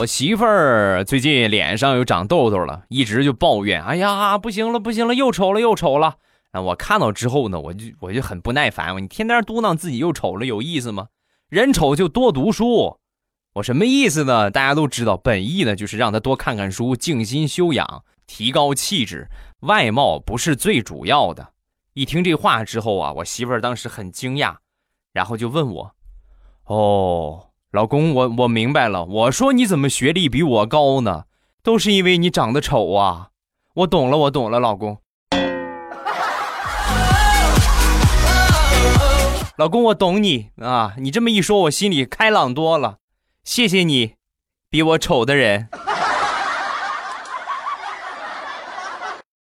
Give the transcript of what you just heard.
我媳妇儿最近脸上又长痘痘了，一直就抱怨：“哎呀，不行了，不行了，又丑了，又丑了。”啊，我看到之后呢，我就我就很不耐烦，你天天嘟囔自己又丑了，有意思吗？人丑就多读书，我什么意思呢？大家都知道，本意呢就是让他多看看书，静心修养，提高气质。外貌不是最主要的。一听这话之后啊，我媳妇儿当时很惊讶，然后就问我：“哦。”老公，我我明白了。我说你怎么学历比我高呢？都是因为你长得丑啊！我懂了，我懂了，老公。老公，我懂你啊！你这么一说，我心里开朗多了。谢谢你，比我丑的人。